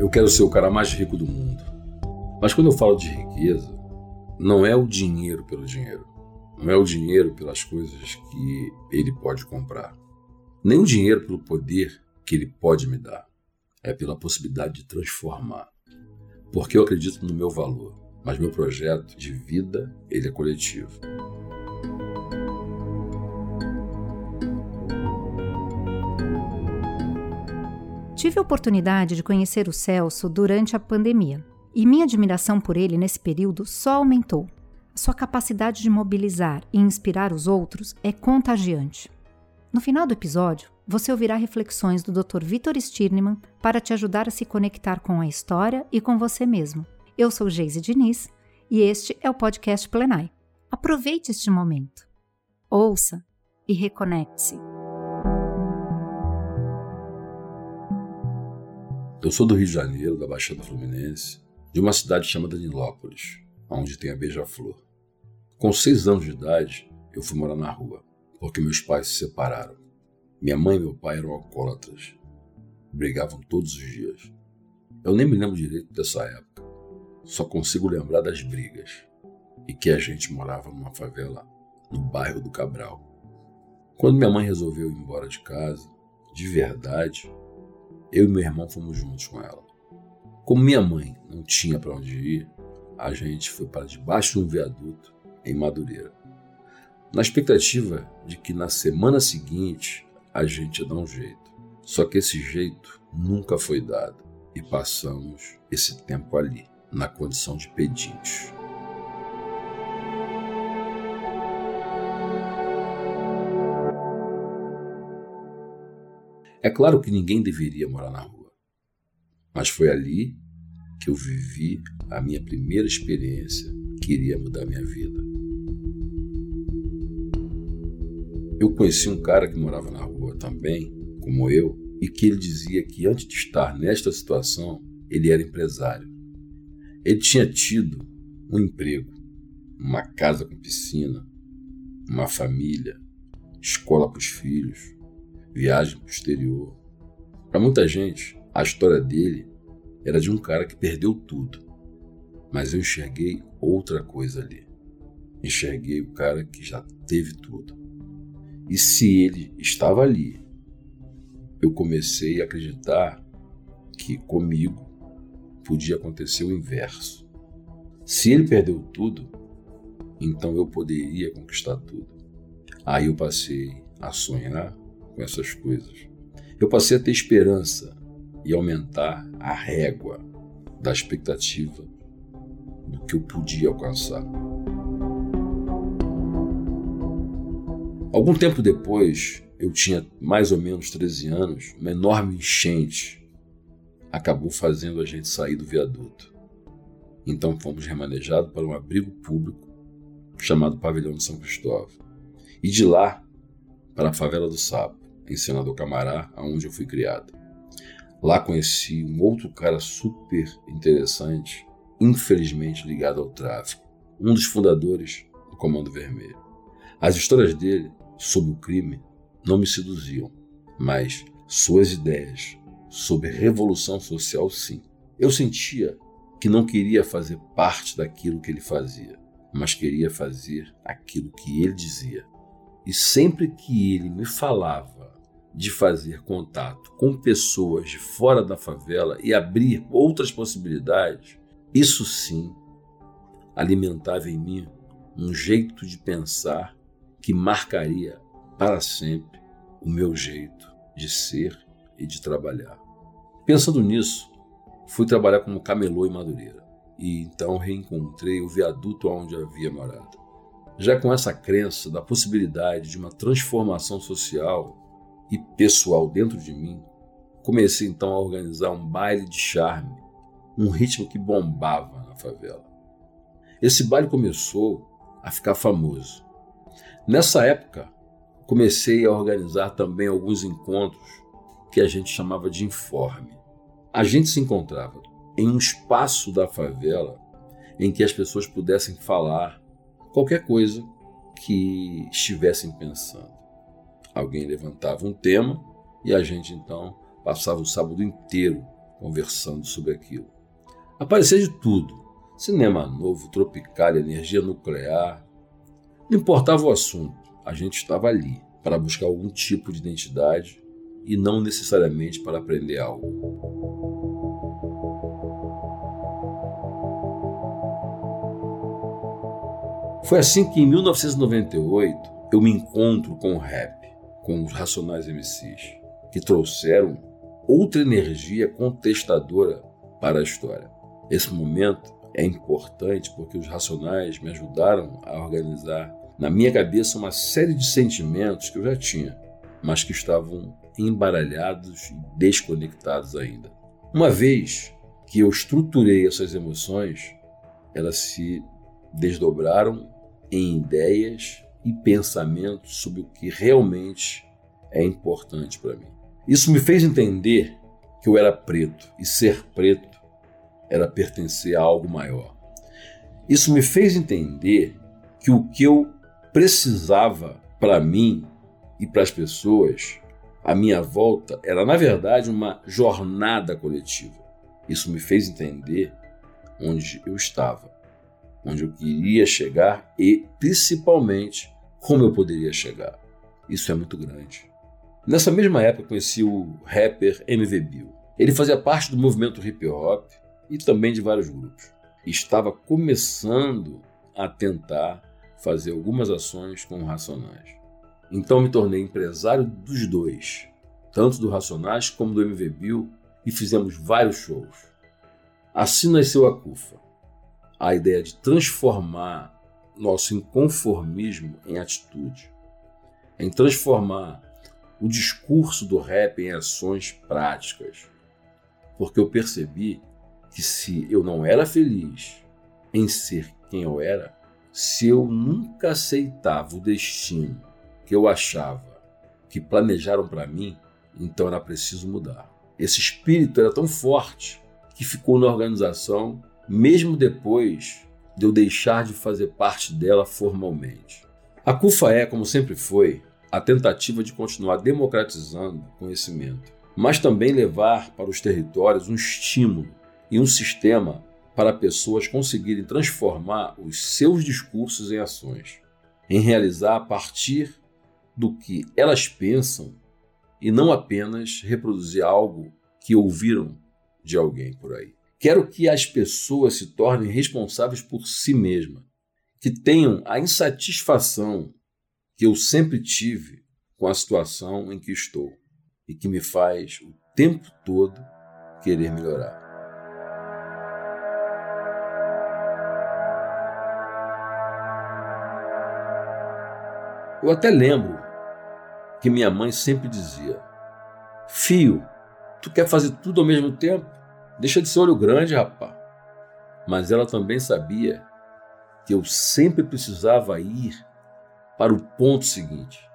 eu quero ser o cara mais rico do mundo. Mas quando eu falo de riqueza, não é o dinheiro pelo dinheiro. Não é o dinheiro pelas coisas que ele pode comprar. Nem o dinheiro pelo poder que ele pode me dar. É pela possibilidade de transformar. Porque eu acredito no meu valor, mas meu projeto de vida, ele é coletivo. Tive a oportunidade de conhecer o Celso durante a pandemia e minha admiração por ele nesse período só aumentou. Sua capacidade de mobilizar e inspirar os outros é contagiante. No final do episódio, você ouvirá reflexões do Dr. Vitor Stirnemann para te ajudar a se conectar com a história e com você mesmo. Eu sou Geise Diniz e este é o podcast Plenai. Aproveite este momento. Ouça e reconecte-se. Eu sou do Rio de Janeiro, da Baixada Fluminense, de uma cidade chamada Nilópolis, onde tem a Beija-Flor. Com seis anos de idade, eu fui morar na rua, porque meus pais se separaram. Minha mãe e meu pai eram alcoólatras. Brigavam todos os dias. Eu nem me lembro direito dessa época. Só consigo lembrar das brigas. E que a gente morava numa favela no bairro do Cabral. Quando minha mãe resolveu ir embora de casa, de verdade, eu e meu irmão fomos juntos com ela. Como minha mãe não tinha para onde ir, a gente foi para debaixo de um viaduto em Madureira, na expectativa de que na semana seguinte a gente ia dar um jeito. Só que esse jeito nunca foi dado e passamos esse tempo ali, na condição de pedintes. É claro que ninguém deveria morar na rua, mas foi ali que eu vivi a minha primeira experiência que iria mudar minha vida. Eu conheci um cara que morava na rua também, como eu, e que ele dizia que antes de estar nesta situação, ele era empresário. Ele tinha tido um emprego, uma casa com piscina, uma família, escola para os filhos, viagem para o exterior. Para muita gente, a história dele era de um cara que perdeu tudo. Mas eu enxerguei outra coisa ali. Enxerguei o cara que já teve tudo. E se ele estava ali, eu comecei a acreditar que comigo podia acontecer o inverso. Se ele perdeu tudo, então eu poderia conquistar tudo. Aí eu passei a sonhar com essas coisas. Eu passei a ter esperança e aumentar a régua da expectativa do que eu podia alcançar. Algum tempo depois, eu tinha mais ou menos 13 anos, uma enorme enchente acabou fazendo a gente sair do viaduto. Então fomos remanejados para um abrigo público chamado Pavilhão de São Cristóvão. E de lá para a favela do Sapo, em Senador Camará, onde eu fui criado. Lá conheci um outro cara super interessante, infelizmente ligado ao tráfico, um dos fundadores do Comando Vermelho. As histórias dele sobre o crime não me seduziam, mas suas ideias sobre revolução social, sim. Eu sentia que não queria fazer parte daquilo que ele fazia, mas queria fazer aquilo que ele dizia. E sempre que ele me falava de fazer contato com pessoas de fora da favela e abrir outras possibilidades, isso sim alimentava em mim um jeito de pensar que marcaria para sempre o meu jeito de ser e de trabalhar. Pensando nisso, fui trabalhar como camelô em Madureira e então reencontrei o viaduto onde havia morado. Já com essa crença da possibilidade de uma transformação social e pessoal dentro de mim, comecei então a organizar um baile de charme, um ritmo que bombava na favela. Esse baile começou a ficar famoso. Nessa época, comecei a organizar também alguns encontros que a gente chamava de informe. A gente se encontrava em um espaço da favela em que as pessoas pudessem falar qualquer coisa que estivessem pensando. Alguém levantava um tema e a gente então passava o sábado inteiro conversando sobre aquilo. Aparecia de tudo: cinema novo, tropical, energia nuclear. Não importava o assunto, a gente estava ali para buscar algum tipo de identidade e não necessariamente para aprender algo. Foi assim que em 1998 eu me encontro com o rap, com os Racionais MCs, que trouxeram outra energia contestadora para a história. Esse momento é importante porque os Racionais me ajudaram a organizar na minha cabeça uma série de sentimentos que eu já tinha, mas que estavam embaralhados e desconectados ainda. Uma vez que eu estruturei essas emoções, elas se desdobraram em ideias e pensamentos sobre o que realmente é importante para mim. Isso me fez entender que eu era preto e ser preto era pertencer a algo maior. Isso me fez entender que o que eu precisava para mim e para as pessoas à minha volta era, na verdade, uma jornada coletiva. Isso me fez entender onde eu estava, onde eu queria chegar e, principalmente, como eu poderia chegar. Isso é muito grande. Nessa mesma época conheci o rapper MV Bill. Ele fazia parte do movimento hip hop e também de vários grupos. Estava começando a tentar fazer algumas ações com o Racionais. Então me tornei empresário dos dois, tanto do Racionais como do MV Bill, e fizemos vários shows. Assim nasceu a CUFA, a ideia de transformar nosso inconformismo em atitude, em transformar o discurso do rap em ações práticas. Porque eu percebi que se eu não era feliz em ser quem eu era, se eu nunca aceitava o destino que eu achava que planejaram para mim, então era preciso mudar. Esse espírito era tão forte que ficou na organização, mesmo depois de eu deixar de fazer parte dela formalmente. A CUFA é, como sempre foi, a tentativa de continuar democratizando o conhecimento, mas também levar para os territórios um estímulo e um sistema para pessoas conseguirem transformar os seus discursos em ações, em realizar a partir do que elas pensam e não apenas reproduzir algo que ouviram de alguém por aí. Quero que as pessoas se tornem responsáveis por si mesmas, que tenham a insatisfação que eu sempre tive com a situação em que estou e que me faz o tempo todo querer melhorar. Eu até lembro que minha mãe sempre dizia: Fio, tu quer fazer tudo ao mesmo tempo? Deixa de ser olho grande, rapá. Mas ela também sabia que eu sempre precisava ir para o ponto seguinte.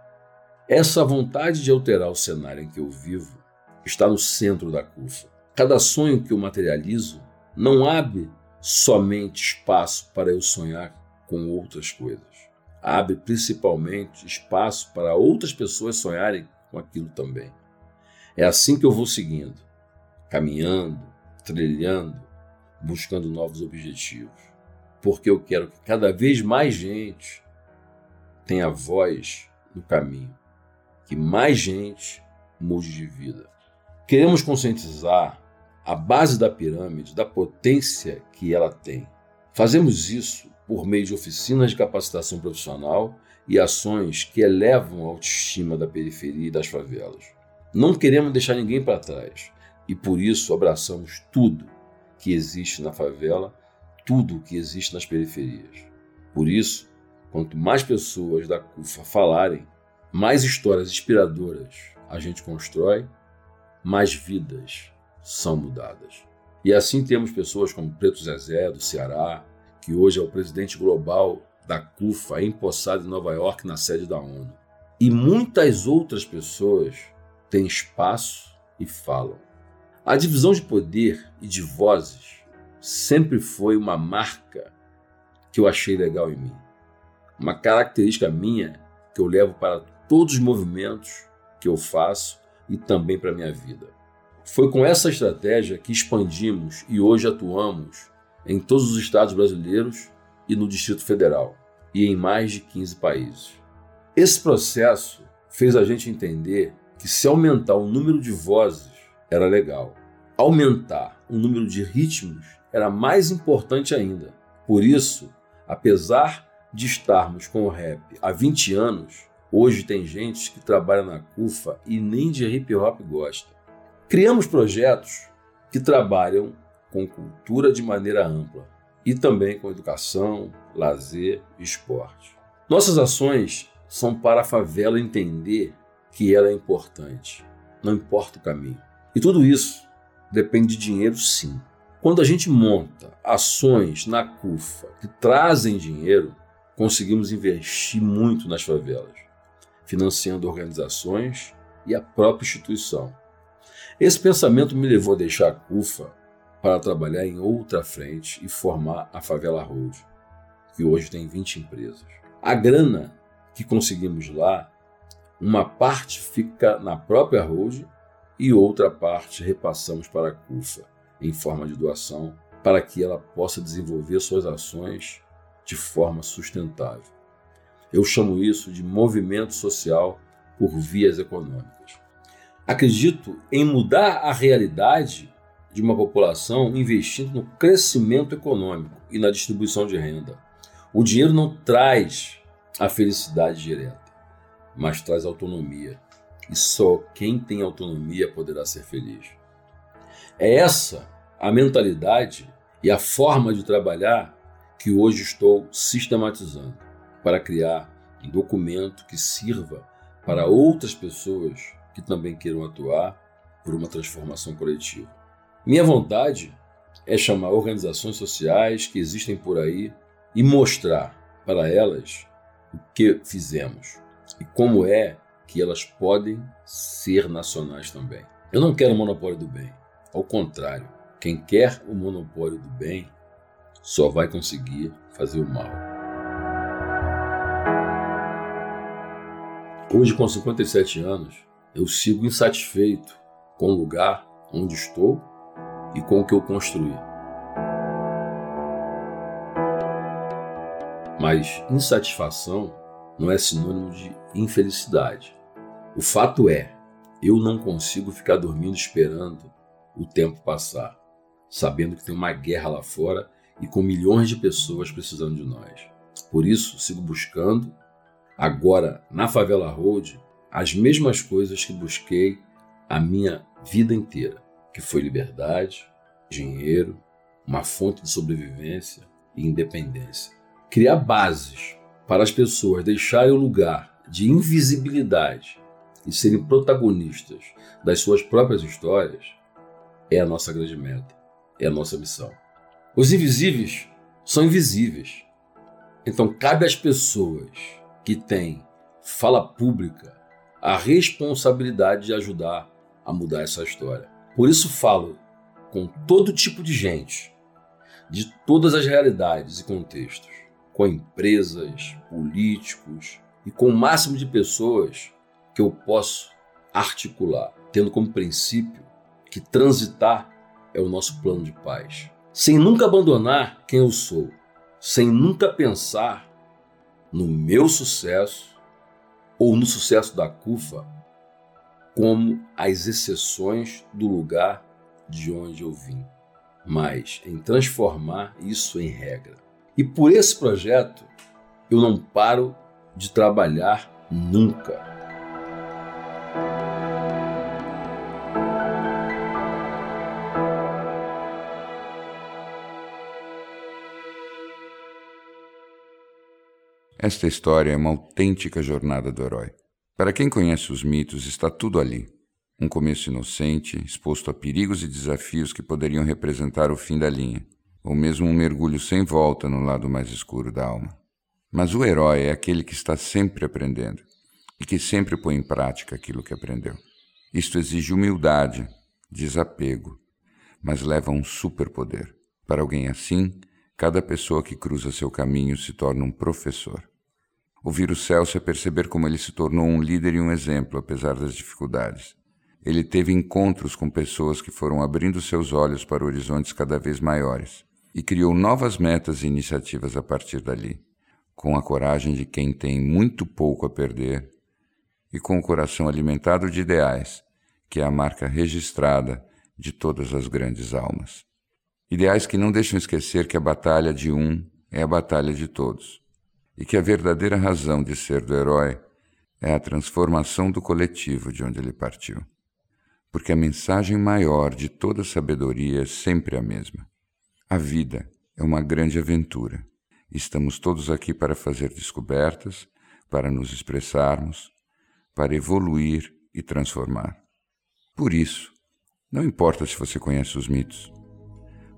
Essa vontade de alterar o cenário em que eu vivo está no centro da curva. Cada sonho que eu materializo não abre somente espaço para eu sonhar com outras coisas. Abre principalmente espaço para outras pessoas sonharem com aquilo também. É assim que eu vou seguindo, caminhando, trilhando, buscando novos objetivos. Porque eu quero que cada vez mais gente tenha voz no caminho, que mais gente mude de vida. Queremos conscientizar a base da pirâmide da potência que ela tem. Fazemos isso por meio de oficinas de capacitação profissional e ações que elevam a autoestima da periferia e das favelas. Não queremos deixar ninguém para trás e por isso abraçamos tudo que existe na favela, tudo que existe nas periferias. Por isso, quanto mais pessoas da CUFA falarem, mais histórias inspiradoras a gente constrói, mais vidas são mudadas. E assim temos pessoas como Preto Zezé, do Ceará, que hoje é o presidente global da CUFA, empossado em Nova York, na sede da ONU. E muitas outras pessoas têm espaço e falam. A divisão de poder e de vozes sempre foi uma marca que eu achei legal em mim. Uma característica minha que eu levo para todos os movimentos que eu faço e também para a minha vida. Foi com essa estratégia que expandimos e hoje atuamos em todos os estados brasileiros e no Distrito Federal, e em mais de 15 países. Esse processo fez a gente entender que se aumentar o número de vozes era legal, aumentar o número de ritmos era mais importante ainda. Por isso, apesar de estarmos com o rap há 20 anos, hoje tem gente que trabalha na CUFA e nem de hip hop gosta. Criamos projetos que trabalham com cultura de maneira ampla e também com educação, lazer e esporte. Nossas ações são para a favela entender que ela é importante, não importa o caminho. E tudo isso depende de dinheiro, sim. Quando a gente monta ações na CUFA que trazem dinheiro, conseguimos investir muito nas favelas, financiando organizações e a própria instituição. Esse pensamento me levou a deixar a CUFA para trabalhar em outra frente e formar a Favela Road, que hoje tem 20 empresas. A grana que conseguimos lá, uma parte fica na própria Road e outra parte repassamos para a CUFA em forma de doação para que ela possa desenvolver suas ações de forma sustentável. Eu chamo isso de movimento social por vias econômicas. Acredito em mudar a realidade de uma população investindo no crescimento econômico e na distribuição de renda. O dinheiro não traz a felicidade direta, mas traz autonomia. E só quem tem autonomia poderá ser feliz. É essa a mentalidade e a forma de trabalhar que hoje estou sistematizando para criar um documento que sirva para outras pessoas que também queiram atuar por uma transformação coletiva. Minha vontade é chamar organizações sociais que existem por aí e mostrar para elas o que fizemos e como é que elas podem ser nacionais também. Eu não quero o monopólio do bem. Ao contrário, quem quer o monopólio do bem só vai conseguir fazer o mal. Hoje, com 57 anos, eu sigo insatisfeito com o lugar onde estou e com o que eu construí. Mas insatisfação não é sinônimo de infelicidade. O fato é, eu não consigo ficar dormindo esperando o tempo passar, sabendo que tem uma guerra lá fora e com milhões de pessoas precisando de nós. Por isso, sigo buscando, agora na Favela Road, as mesmas coisas que busquei a minha vida inteira, que foi liberdade, dinheiro, uma fonte de sobrevivência e independência. Criar bases para as pessoas deixarem o lugar de invisibilidade e serem protagonistas das suas próprias histórias é a nossa grande meta, é a nossa missão. Os invisíveis são invisíveis. Então cabe às pessoas que têm fala pública a responsabilidade de ajudar a mudar essa história. Por isso falo com todo tipo de gente, de todas as realidades e contextos, com empresas, políticos e com o máximo de pessoas que eu posso articular, tendo como princípio que transitar é o nosso plano de paz. Sem nunca abandonar quem eu sou, sem nunca pensar no meu sucesso ou no sucesso da CUFA como as exceções do lugar de onde eu vim, mas em transformar isso em regra. E por esse projeto eu não paro de trabalhar nunca. Esta história é uma autêntica jornada do herói. Para quem conhece os mitos, está tudo ali. Um começo inocente, exposto a perigos e desafios que poderiam representar o fim da linha, ou mesmo um mergulho sem volta no lado mais escuro da alma. Mas o herói é aquele que está sempre aprendendo e que sempre põe em prática aquilo que aprendeu. Isto exige humildade, desapego, mas leva a um superpoder. Para alguém assim, cada pessoa que cruza seu caminho se torna um professor. Ouvir o Celso é perceber como ele se tornou um líder e um exemplo, apesar das dificuldades. ele teve encontros com pessoas que foram abrindo seus olhos para horizontes cada vez maiores e criou novas metas e iniciativas a partir dali, com a coragem de quem tem muito pouco a perder e com o coração alimentado de ideais, que é a marca registrada de todas as grandes almas. Ideais que não deixam esquecer que a batalha de um é a batalha de todos e que a verdadeira razão de ser do herói é a transformação do coletivo de onde ele partiu porque a mensagem maior de toda sabedoria é sempre a mesma. A vida é uma grande aventura. Estamos todos aqui para fazer descobertas, para nos expressarmos, para evoluir e transformar. Por isso, não importa se você conhece os mitos,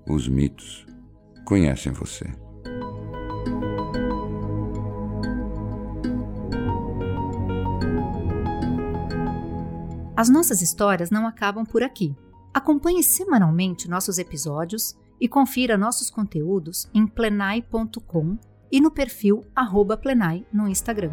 os mitos conhecem você. As nossas histórias não acabam por aqui. Acompanhe semanalmente nossos episódios e confira nossos conteúdos em plenai.com e no perfil Plenai no Instagram.